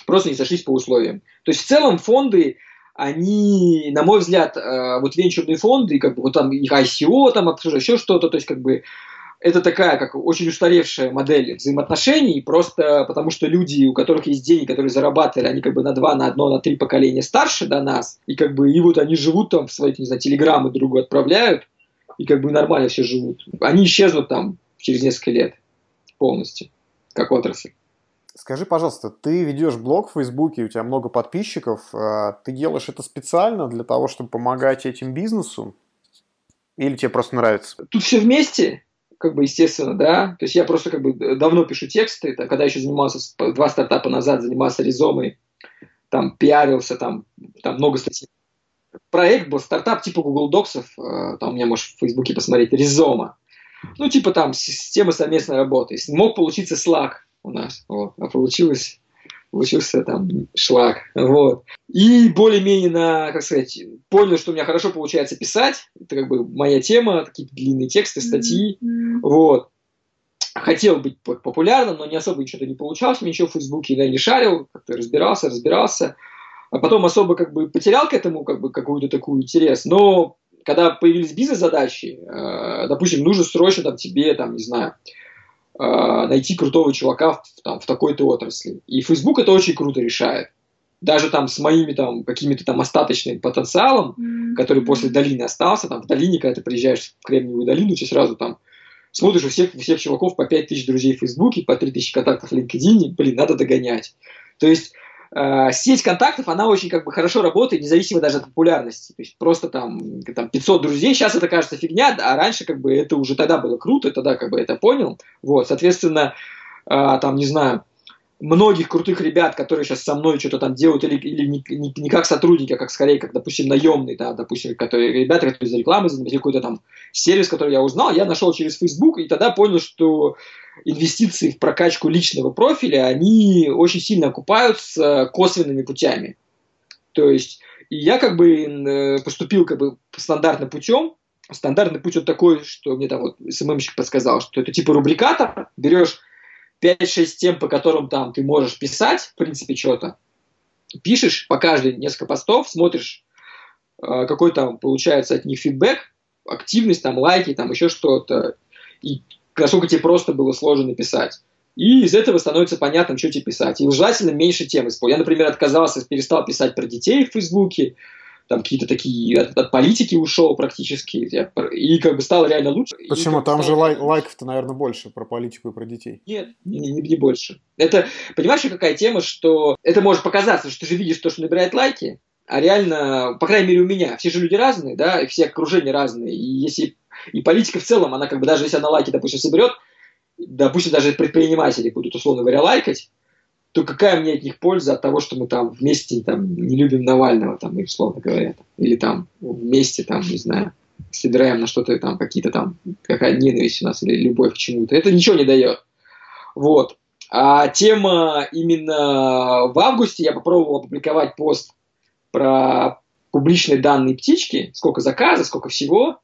просто не сошлись по условиям. То есть в целом фонды, они, на мой взгляд, э, вот венчурные фонды, как бы вот там их ICO, там еще что-то, то есть как бы это такая, как очень устаревшая модель взаимоотношений, просто потому что люди, у которых есть деньги, которые зарабатывали, они как бы на два, на одно, на три поколения старше до нас, и как бы, и вот они живут там в свои, не знаю, телеграммы другу отправляют, и как бы нормально все живут. Они исчезнут там через несколько лет полностью, как отрасль. Скажи, пожалуйста, ты ведешь блог в Фейсбуке, у тебя много подписчиков. А ты делаешь это специально для того, чтобы помогать этим бизнесу? Или тебе просто нравится? Тут все вместе, как бы, естественно, да. То есть я просто как бы давно пишу тексты. Это, когда еще занимался, два стартапа назад занимался резомой, там пиарился, там, там много статей. Проект был стартап типа Google Docs, э, там у меня можешь в Фейсбуке посмотреть, Резома. Ну, типа там система совместной работы. Мог получиться Slack у нас, вот, а получилось получился там шлак, вот. И более-менее на, как сказать, понял, что у меня хорошо получается писать, это как бы моя тема, такие длинные тексты, статьи, mm-hmm. вот. Хотел быть популярным, но не особо ничего не получалось, ничего в Фейсбуке я не шарил, как-то разбирался, разбирался, а потом особо как бы потерял к этому как бы какую-то такую интерес, но когда появились бизнес-задачи, э, допустим, нужно срочно там тебе, там, не знаю, э, найти крутого чувака в, там, в такой-то отрасли. И Facebook это очень круто решает. Даже там с моими там какими-то там остаточным потенциалом, mm-hmm. который после долины остался, там в долине, когда ты приезжаешь в Кремниевую долину, ты сразу там смотришь у всех, у всех чуваков по 5 тысяч друзей в Фейсбуке, по 3 тысячи контактов в LinkedIn, блин, надо догонять. То есть э, сеть контактов, она очень как бы хорошо работает, независимо даже от популярности. То есть просто там, там 500 друзей, сейчас это кажется фигня, а раньше как бы это уже тогда было круто, тогда как бы это понял. Вот, соответственно, э, там, не знаю, многих крутых ребят, которые сейчас со мной что-то там делают, или, или не, не, не как сотрудники, а как скорее, как, допустим, наемные, да, допустим, которые, ребята, которые за рекламой занимаются, какой-то там сервис, который я узнал, я нашел через Facebook, и тогда понял, что инвестиции в прокачку личного профиля, они очень сильно окупаются косвенными путями. То есть, и я как бы э, поступил как бы стандартным путем, Стандартный путь вот такой, что мне там вот СММщик подсказал, что это типа рубрикатор, берешь 5-6 тем, по которым там ты можешь писать, в принципе, что-то. Пишешь по каждой несколько постов, смотришь, э, какой там получается от них фидбэк, активность, там лайки, там еще что-то. И насколько тебе просто было сложно написать. И из этого становится понятно, что тебе писать. И желательно меньше тем использовать. Я, например, отказался, перестал писать про детей в Фейсбуке, там какие-то такие от, от политики ушел практически, и как бы стало реально лучше. Почему? Там же лайк, лайков-то, наверное, больше про политику и про детей. Нет, не, не, не больше. Это, понимаешь, какая тема, что это может показаться, что ты же видишь то, что набирает лайки, а реально, по крайней мере, у меня, все же люди разные, да, и все окружения разные, и если и политика в целом, она как бы даже если она лайки, допустим, соберет, допустим, даже предприниматели будут, условно говоря, лайкать, то какая мне от них польза от того, что мы там вместе там, не любим Навального, там, условно говоря, там, или там вместе, там, не знаю, собираем на что-то там, какие-то там, какая ненависть у нас или любовь к чему-то. Это ничего не дает. Вот. А тема именно в августе я попробовал опубликовать пост про публичные данные птички, сколько заказов, сколько всего.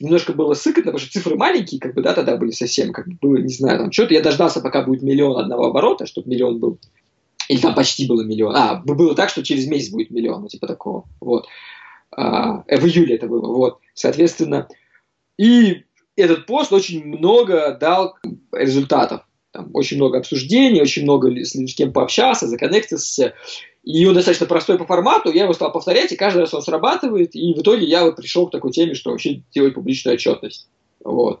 Немножко было сыкотно, потому что цифры маленькие, как бы, да, тогда были совсем, как бы, не знаю, там, что-то. Я дождался, пока будет миллион одного оборота, чтобы миллион был. Или там почти было миллион. А, было так, что через месяц будет миллион, ну, типа такого. Вот. А, в июле это было. Вот. Соответственно, и этот пост очень много дал результатов. Там очень много обсуждений, очень много с кем пообщался, законнектился. И он достаточно простой по формату, я его стал повторять, и каждый раз он срабатывает, и в итоге я вот пришел к такой теме, что вообще делать публичную отчетность. Вот.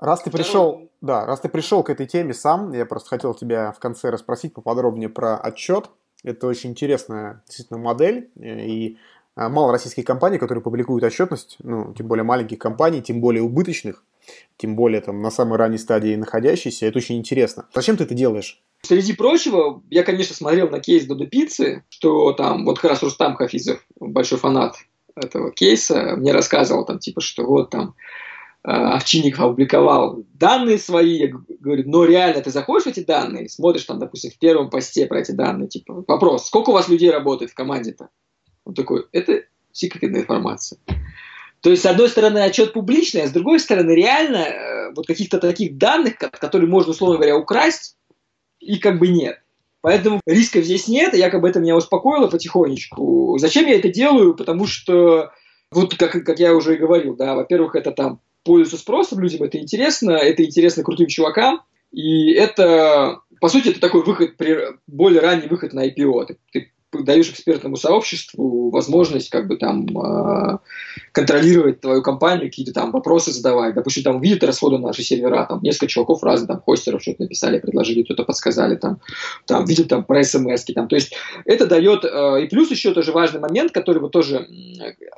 Раз ты пришел, да, раз ты пришел к этой теме сам, я просто хотел тебя в конце расспросить поподробнее про отчет. Это очень интересная действительно модель, и а, мало российских компаний, которые публикуют отчетность, ну, тем более маленьких компаний, тем более убыточных, тем более там на самой ранней стадии находящиеся. Это очень интересно. Зачем ты это делаешь? Среди прочего, я, конечно, смотрел на кейс Додо Пиццы, что там, вот как раз Рустам Хафизов, большой фанат этого кейса, мне рассказывал там, типа, что вот там а, Овчинников опубликовал данные свои, я говорю, но реально ты заходишь в эти данные, смотришь там, допустим, в первом посте про эти данные, типа, вопрос, сколько у вас людей работает в команде-то? Он такой, это секретная информация. То есть, с одной стороны, отчет публичный, а с другой стороны, реально э, вот каких-то таких данных, которые можно, условно говоря, украсть, и как бы нет. Поэтому рисков здесь нет, и якобы это меня успокоило потихонечку. Зачем я это делаю? Потому что, вот как, как я уже и говорил, да, во-первых, это там пользуется спросом, людям это интересно, это интересно крутым чувакам, и это, по сути, это такой выход, более ранний выход на IPO. Ты, ты даешь экспертному сообществу возможность как бы там э, контролировать твою компанию, какие-то там вопросы задавать. Допустим, там видят расходы на наши сервера, там несколько чуваков разных, там хостеров что-то написали, предложили, кто-то подсказали, там, там видят там про смс там. То есть это дает, э, и плюс еще тоже важный момент, который вот тоже,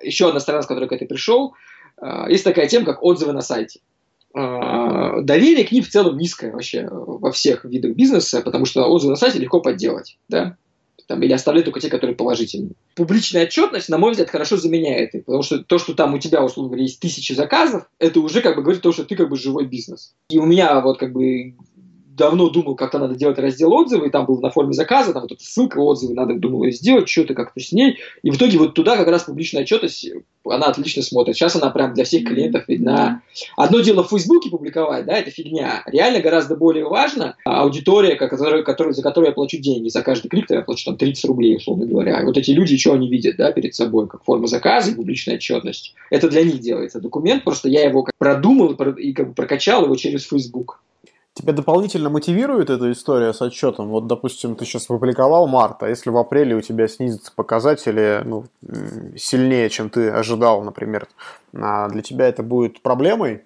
еще одна сторона, с которой к этой пришел, э, есть такая тема, как отзывы на сайте доверие к ним в целом низкое вообще во всех видах бизнеса, потому что отзывы на сайте легко подделать. Да? Там, или оставлять только те, которые положительные. Публичная отчетность, на мой взгляд, хорошо заменяет их, потому что то, что там у тебя, условно говоря, есть тысячи заказов, это уже как бы говорит то, что ты как бы живой бизнес. И у меня вот как бы давно думал, как-то надо делать раздел отзывы, и там был на форме заказа, там вот эта ссылка отзывы, надо думал ее сделать, что-то как-то с ней. И в итоге вот туда как раз публичная отчетность, она отлично смотрит. Сейчас она прям для всех клиентов видна. Одно дело в Фейсбуке публиковать, да, это фигня. Реально гораздо более важно аудитория, которая, которая, за которую я плачу деньги. За каждый клик я плачу там 30 рублей, условно говоря. И вот эти люди, что они видят, да, перед собой, как форма заказа и публичная отчетность. Это для них делается документ, просто я его продумал и как бы прокачал его через Facebook. Тебя дополнительно мотивирует эта история с отчетом? Вот, допустим, ты сейчас опубликовал март, а если в апреле у тебя снизятся показатели ну, сильнее, чем ты ожидал, например, а для тебя это будет проблемой?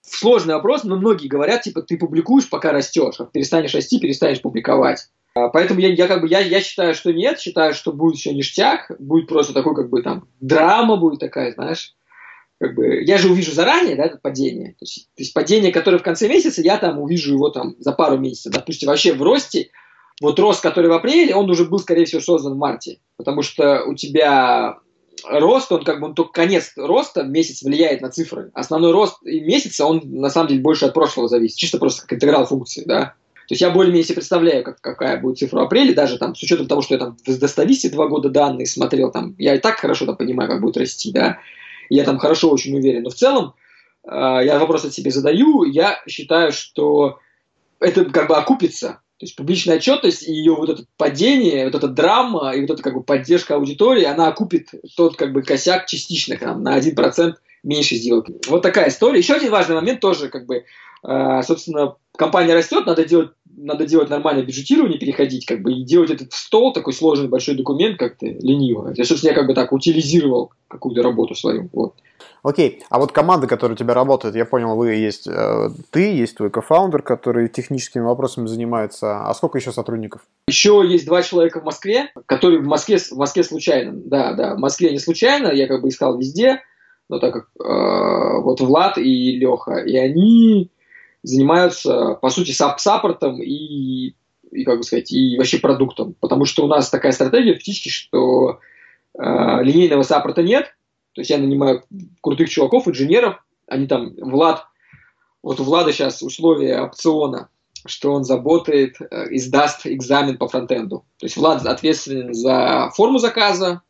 Сложный вопрос, но многие говорят, типа, ты публикуешь, пока растешь, а перестанешь расти, перестанешь публиковать. А, поэтому я, я как бы я, я считаю, что нет, считаю, что будет еще ништяк, будет просто такой как бы там драма будет такая, знаешь, как бы, я же увижу заранее, да, это падение. То есть, то есть падение, которое в конце месяца, я там увижу его там за пару месяцев. Допустим, вообще в росте, вот рост, который в апреле, он уже был, скорее всего, создан в марте. Потому что у тебя рост, он как бы он только конец роста, месяц влияет на цифры. Основной рост месяца, он на самом деле больше от прошлого зависит. Чисто просто как интеграл функции, да. То есть я более-менее себе представляю, как, какая будет цифра в апреле, даже там с учетом того, что я там в Достависте два года данные смотрел, там, я и так хорошо там понимаю, как будет расти, да я там хорошо очень уверен. Но в целом, э, я вопрос от себе задаю, я считаю, что это как бы окупится. То есть публичная отчетность и ее вот это падение, вот эта драма и вот эта как бы поддержка аудитории, она окупит тот как бы косяк частично там, на 1% меньше сделок. Вот такая история. Еще один важный момент тоже, как бы, собственно, компания растет, надо делать, надо делать нормальное бюджетирование, переходить, как бы, и делать этот стол, такой сложный большой документ, как-то лениво. Я, собственно, я как бы так утилизировал какую-то работу свою. Вот. Окей, а вот команда, которая у тебя работает, я понял, вы есть э, ты, есть твой кофаундер, который техническими вопросами занимается. А сколько еще сотрудников? Еще есть два человека в Москве, которые в Москве, в Москве случайно. Да, да, в Москве не случайно, я как бы искал везде, но так как э, вот Влад и Леха, и они занимаются, по сути, сап саппортом и и, как бы сказать, и вообще продуктом. Потому что у нас такая стратегия фактически, что э, линейного саппорта нет. То есть я нанимаю крутых чуваков, инженеров, они там, Влад, вот у Влада сейчас условия опциона, что он заботает, э, издаст экзамен по фронтенду. То есть Влад ответственен за форму заказа,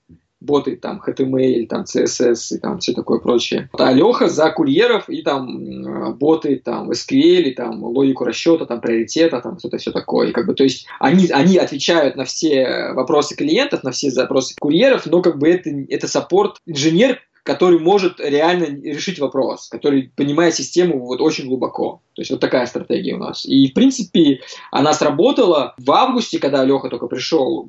боты, там, HTML, там, CSS и там все такое прочее. А Леха за курьеров и там боты, там, SQL, и, там, логику расчета, там, приоритета, там, что-то все такое. И, как бы, то есть они, они отвечают на все вопросы клиентов, на все запросы курьеров, но как бы это, это саппорт. Инженер который может реально решить вопрос, который понимает систему вот очень глубоко. То есть вот такая стратегия у нас. И, в принципе, она сработала в августе, когда Леха только пришел.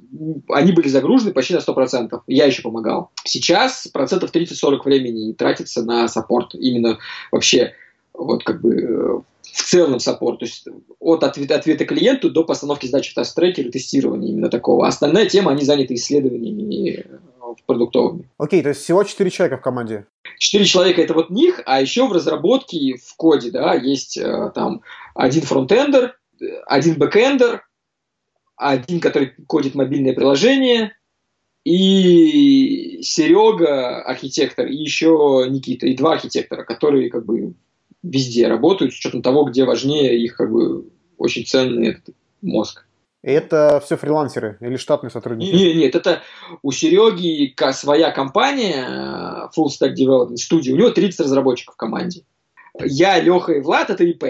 Они были загружены почти на 100%. Я еще помогал. Сейчас процентов 30-40 времени тратится на support. Именно вообще вот как бы э, в целом support, то есть от ответа, ответа клиенту до постановки задачи в task-трекер и тестирования именно такого. Остальная тема, они заняты исследованиями продуктовыми. Окей, то есть всего 4 человека в команде? 4 человека это вот них, а еще в разработке, в коде, да, есть э, там один фронтендер, один бэкендер, один, который кодит мобильное приложение, и Серега, архитектор, и еще Никита, и два архитектора, которые как бы везде работают, с учетом того, где важнее их как бы очень ценный этот мозг. Это все фрилансеры или штатные сотрудники? Нет, нет, это у Сереги своя компания, э, Full Stack Development Studio, у него 30 разработчиков в команде. Я, Леха и Влад – это ИП.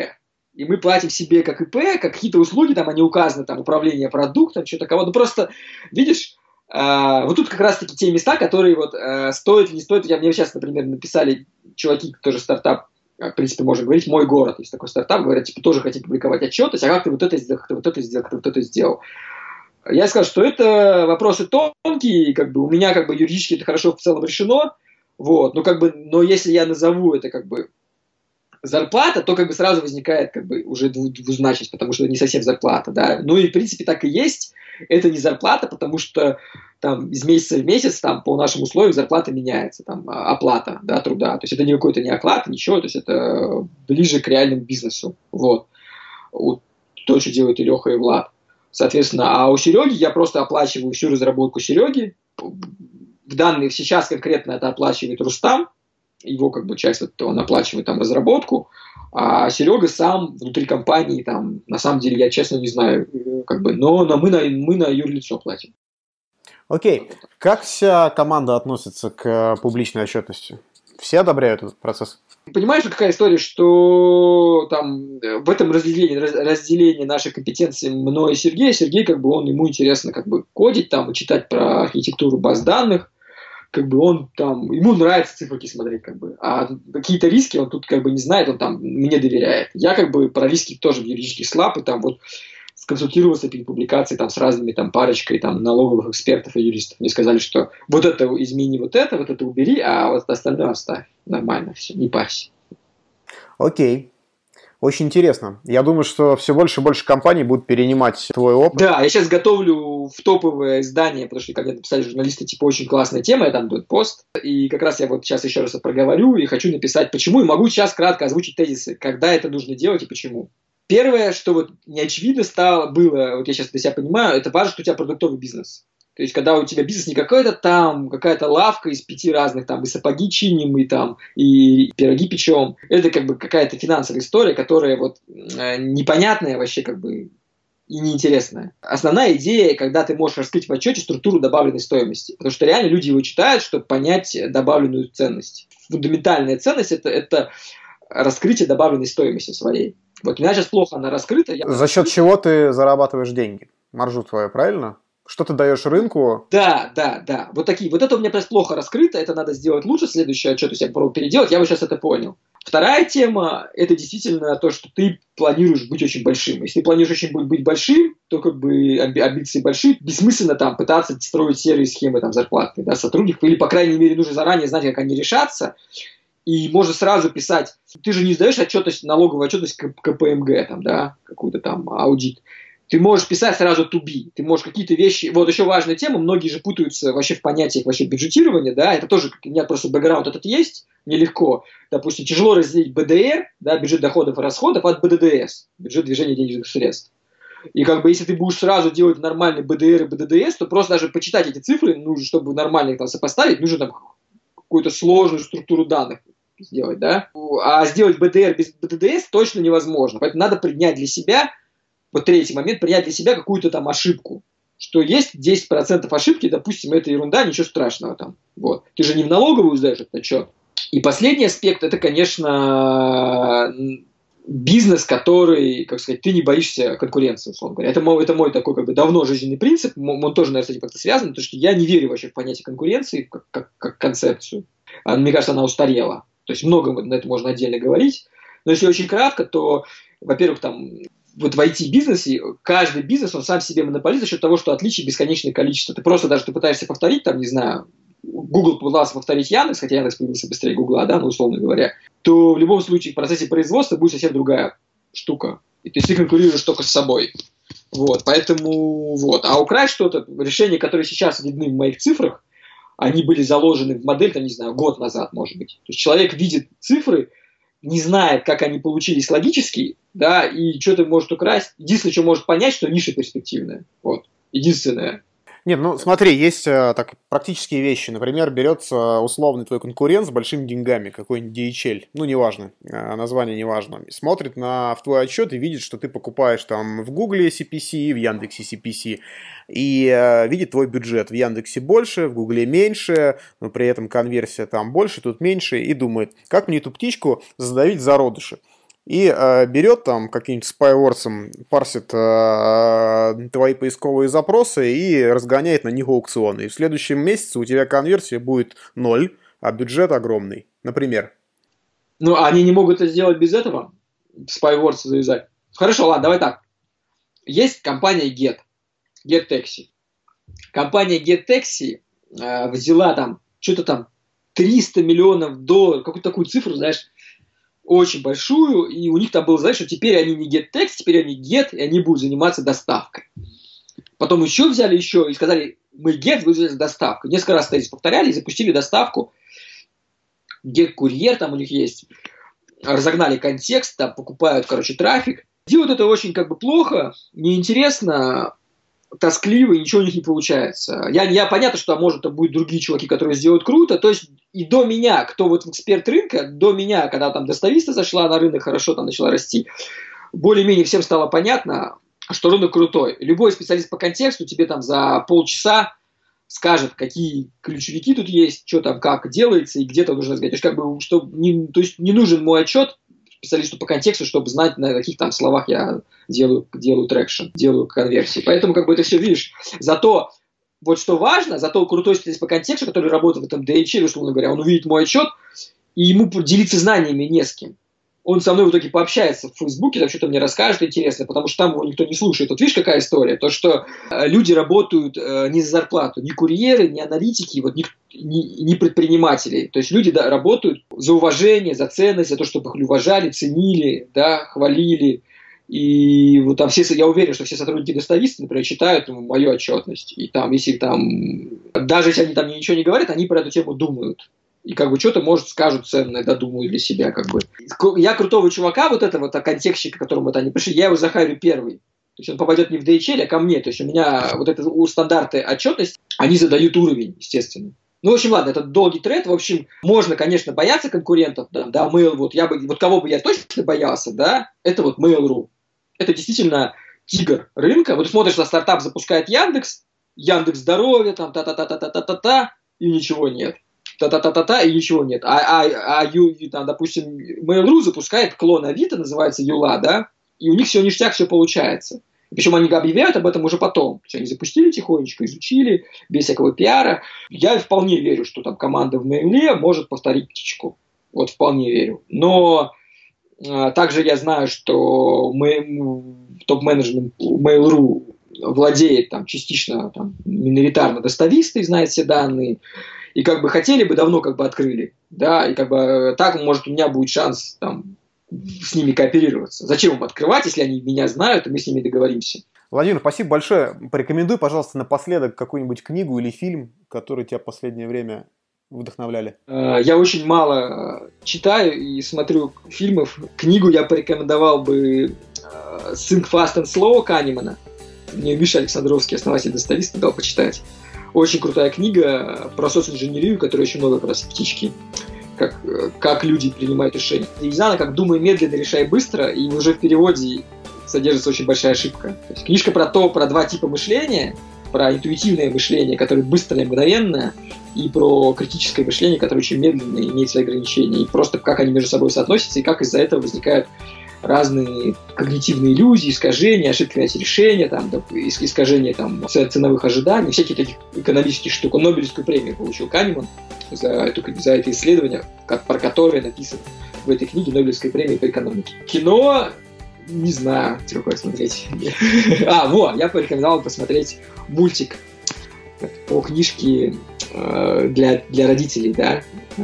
И мы платим себе как ИП, как какие-то услуги, там они указаны, там управление продуктом, что-то кого. Ну просто, видишь, э, вот тут как раз-таки те места, которые вот э, стоят, не стоят. Я, мне сейчас, например, написали чуваки, тоже стартап в принципе, можно говорить, мой город, есть такой стартап, говорят, типа, тоже хотим публиковать отчет, то есть, а как ты вот это сделал, как ты вот это сделал, как ты вот это сделал. Я сказал, что это вопросы тонкие, как бы у меня как бы юридически это хорошо в целом решено, вот, но как бы, но если я назову это как бы зарплата, то как бы сразу возникает как бы уже двузначность, потому что это не совсем зарплата, да. Ну и в принципе так и есть. Это не зарплата, потому что там из месяца в месяц там по нашим условиям зарплата меняется, там а, оплата да, труда. То есть это не какой-то не оклад, ничего, то есть это ближе к реальному бизнесу. Вот. вот то, что делают и Леха, и Влад. Соответственно, а у Сереги я просто оплачиваю всю разработку Сереги. В данных сейчас конкретно это оплачивает Рустам, его как бы часть вот он оплачивает там разработку, а Серега сам внутри компании там, на самом деле я честно не знаю, как бы, но, но мы на мы на юрлицо платим. Окей, как вся команда относится к публичной отчетности? Все одобряют этот процесс? Понимаешь, какая история, что там в этом разделении, разделении нашей компетенции мной и Сергея, Сергей, как бы он, ему интересно как бы кодить там и читать про архитектуру баз данных, как бы он там, ему нравится циферки смотреть, как бы, а какие-то риски он тут как бы не знает, он там мне доверяет. Я как бы про риски тоже в юридических слаб, и там вот сконсультировался перед публикацией там с разными там парочкой там налоговых экспертов и юристов. Мне сказали, что вот это измени, вот это, вот это убери, а вот остальное оставь. Нормально все, не парься. Окей. Очень интересно. Я думаю, что все больше и больше компаний будут перенимать твой опыт. Да, я сейчас готовлю в топовое издание, потому что, как мне написали журналисты, типа, очень классная тема, я там будет пост. И как раз я вот сейчас еще раз проговорю и хочу написать, почему, и могу сейчас кратко озвучить тезисы, когда это нужно делать и почему. Первое, что вот неочевидно стало, было, вот я сейчас для себя понимаю, это важно, что у тебя продуктовый бизнес. То есть, когда у тебя бизнес не какой-то там, какая-то лавка из пяти разных, там, и сапоги чиним, и там, и пироги печем. Это как бы какая-то финансовая история, которая вот э, непонятная вообще как бы и неинтересная. Основная идея, когда ты можешь раскрыть в отчете структуру добавленной стоимости. Потому что реально люди его читают, чтобы понять добавленную ценность. Фундаментальная ценность это, это раскрытие добавленной стоимости своей. Вот у меня сейчас плохо она раскрыта. Я... За счет чего ты зарабатываешь деньги? Маржу твою, правильно? Что ты даешь рынку? Да, да, да. Вот такие. Вот это у меня просто плохо раскрыто, это надо сделать лучше. Следующий отчет я попробую переделать. Я бы сейчас это понял. Вторая тема – это действительно то, что ты планируешь быть очень большим. Если ты планируешь очень быть большим, то как бы амбиции большие. Бессмысленно там пытаться строить серые схемы там, зарплатные да, сотрудников. Или, по крайней мере, нужно заранее знать, как они решатся и можно сразу писать, ты же не сдаешь отчетность, налоговую отчетность КПМГ, там, да, какую-то там аудит. Ты можешь писать сразу to be, ты можешь какие-то вещи... Вот еще важная тема, многие же путаются вообще в понятиях вообще бюджетирования, да, это тоже, у меня просто бэкграунд этот есть, нелегко. Допустим, тяжело разделить БДР, да, бюджет доходов и расходов, от БДДС, бюджет движения денежных средств. И как бы если ты будешь сразу делать нормальный БДР и БДДС, то просто даже почитать эти цифры, нужно, чтобы нормально их там сопоставить, нужно там какую-то сложную структуру данных сделать, да. А сделать БДР без БДДС точно невозможно. Поэтому надо принять для себя, вот третий момент, принять для себя какую-то там ошибку. Что есть 10% ошибки, допустим, это ерунда, ничего страшного там. Вот. Ты же не в налоговую сдаешь этот отчет. И последний аспект, это, конечно, бизнес, который, как сказать, ты не боишься конкуренции, условно говоря. Это мой, это мой такой как бы давно жизненный принцип, он тоже, наверное, с этим как-то связан, потому что я не верю вообще в понятие конкуренции как, как, как концепцию. А, мне кажется, она устарела. То есть много на это можно отдельно говорить. Но если очень кратко, то, во-первых, там вот в IT-бизнесе каждый бизнес, он сам себе монополист за счет того, что отличий бесконечное количество. Ты просто даже ты пытаешься повторить, там, не знаю, Google пытался повторить Яндекс, хотя Яндекс появился быстрее Гугла, да, ну, условно говоря, то в любом случае в процессе производства будет совсем другая штука. И ты конкурируешь только с собой. Вот, поэтому вот. А украсть что-то, решения, которые сейчас видны в моих цифрах, они были заложены в модель, там, не знаю, год назад, может быть. То есть человек видит цифры, не знает, как они получились логически, да, и что-то может украсть. Единственное, что может понять, что ниша перспективная. Вот. Единственное. Нет, ну смотри, есть э, так практические вещи. Например, берется условный твой конкурент с большими деньгами, какой-нибудь DHL, ну неважно, э, название неважно, смотрит на в твой отчет и видит, что ты покупаешь там в Гугле CPC, в Яндексе CPC, и э, видит твой бюджет. В Яндексе больше, в Гугле меньше, но при этом конверсия там больше, тут меньше, и думает, как мне эту птичку задавить зародыши и э, берет там каким-нибудь Spywords, парсит э, твои поисковые запросы и разгоняет на них аукционы. И в следующем месяце у тебя конверсия будет ноль, а бюджет огромный, например. Ну, они не могут это сделать без этого? Spywords завязать? Хорошо, ладно, давай так. Есть компания Get, GetTaxi. Компания GetTaxi э, взяла там что-то там 300 миллионов долларов, какую-то такую цифру, знаешь, очень большую, и у них там было, знаешь, что теперь они не get text, теперь они get, и они будут заниматься доставкой. Потом еще взяли еще и сказали, мы get, вы занимаетесь доставкой. Несколько раз тезис повторяли и запустили доставку. Get курьер там у них есть. Разогнали контекст, там покупают, короче, трафик. Делают это очень как бы плохо, неинтересно, тоскливо, и ничего у них не получается. Я, я понятно, что может это будут другие чуваки, которые сделают круто. То есть и до меня, кто вот эксперт рынка, до меня, когда там достависта зашла на рынок, хорошо там начала расти, более-менее всем стало понятно, что рынок крутой. Любой специалист по контексту тебе там за полчаса скажет, какие ключевики тут есть, что там, как делается и где-то нужно сказать. То есть, как бы, что не, то есть не нужен мой отчет, специалисту по контексту, чтобы знать, на каких там словах я делаю, делаю traction, делаю конверсии. Поэтому как бы это все видишь. Зато вот что важно, зато крутой специалист по контексту, который работает в этом DHL, условно говоря, он увидит мой отчет, и ему делиться знаниями не с кем. Он со мной в итоге пообщается в Фейсбуке, там что-то мне расскажет интересно, потому что там его никто не слушает. Вот видишь, какая история? То, что э, люди работают э, не за зарплату, ни курьеры, ни аналитики, вот ни, ни, ни предприниматели. То есть люди да, работают за уважение, за ценность, за то, чтобы их уважали, ценили, да, хвалили. И вот там все, я уверен, что все сотрудники достависты, например, читают мою отчетность. И там, если там, даже если они там ничего не говорят, они про эту тему думают и как бы что-то, может, скажут ценное, додумают для себя, как бы. Я крутого чувака, вот этого вот, контекстщика, к которому вот они пришли, я его захарю первый. То есть он попадет не в DHL, а ко мне. То есть у меня вот это у стандарты отчетность, они задают уровень, естественно. Ну, в общем, ладно, это долгий тред. В общем, можно, конечно, бояться конкурентов, да, да, Mail, вот, я бы, вот кого бы я точно боялся, да, это вот Mail.ru. Это действительно тигр рынка. Вот смотришь, на стартап запускает Яндекс, Яндекс здоровье, там, та-та-та-та-та-та-та, и ничего нет та-та-та-та-та, и ничего нет. А, а, а ю, там, допустим, Mail.ru запускает клон Авито, называется Юла, да, и у них все ништяк, все получается. Причем они объявляют об этом уже потом. То есть они запустили тихонечко, изучили, без всякого пиара. Я вполне верю, что там команда в Mail может повторить птичку. Вот вполне верю. Но также я знаю, что мы, топ-менеджмент Mail.ru владеет там частично там, миноритарно доставистой, знает все данные и как бы хотели бы, давно как бы открыли, да, и как бы э, так, может, у меня будет шанс там с ними кооперироваться. Зачем им открывать, если они меня знают, и мы с ними договоримся. Владимир, спасибо большое. Порекомендуй, пожалуйста, напоследок какую-нибудь книгу или фильм, который тебя в последнее время вдохновляли? Э, я очень мало читаю и смотрю фильмов. Книгу я порекомендовал бы Think Fast and Slow Канемана. Мне Миша Александровский, основатель достависта, дал почитать. Очень крутая книга про социнженерию, которая очень много как раз птички как, как люди принимают решения. Знаю, как «Думай медленно, решай быстро», и уже в переводе содержится очень большая ошибка. То есть книжка про то, про два типа мышления, про интуитивное мышление, которое быстрое и мгновенное, и про критическое мышление, которое очень медленно имеет свои ограничения, и просто как они между собой соотносятся, и как из-за этого возникают разные когнитивные иллюзии, искажения, ошибки принятия решения, там, искажения там, ценовых ожиданий, всякие такие экономические штуки. Нобелевскую премию получил Канеман за, эту, за это исследование, как, про которое написано в этой книге Нобелевской премии по экономике. Кино не знаю, какое смотреть. а, вот, я порекомендовал посмотреть мультик по книжке э, для, для родителей, да. Э,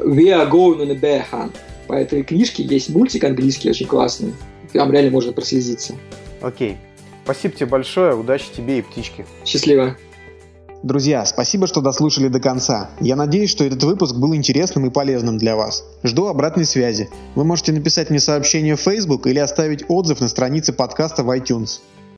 We are going on a bear hunt. По этой книжке есть мультик английский очень классный. Там реально можно прослезиться. Окей. Спасибо тебе большое. Удачи тебе и птичке. Счастливо. Друзья, спасибо, что дослушали до конца. Я надеюсь, что этот выпуск был интересным и полезным для вас. Жду обратной связи. Вы можете написать мне сообщение в Facebook или оставить отзыв на странице подкаста в iTunes.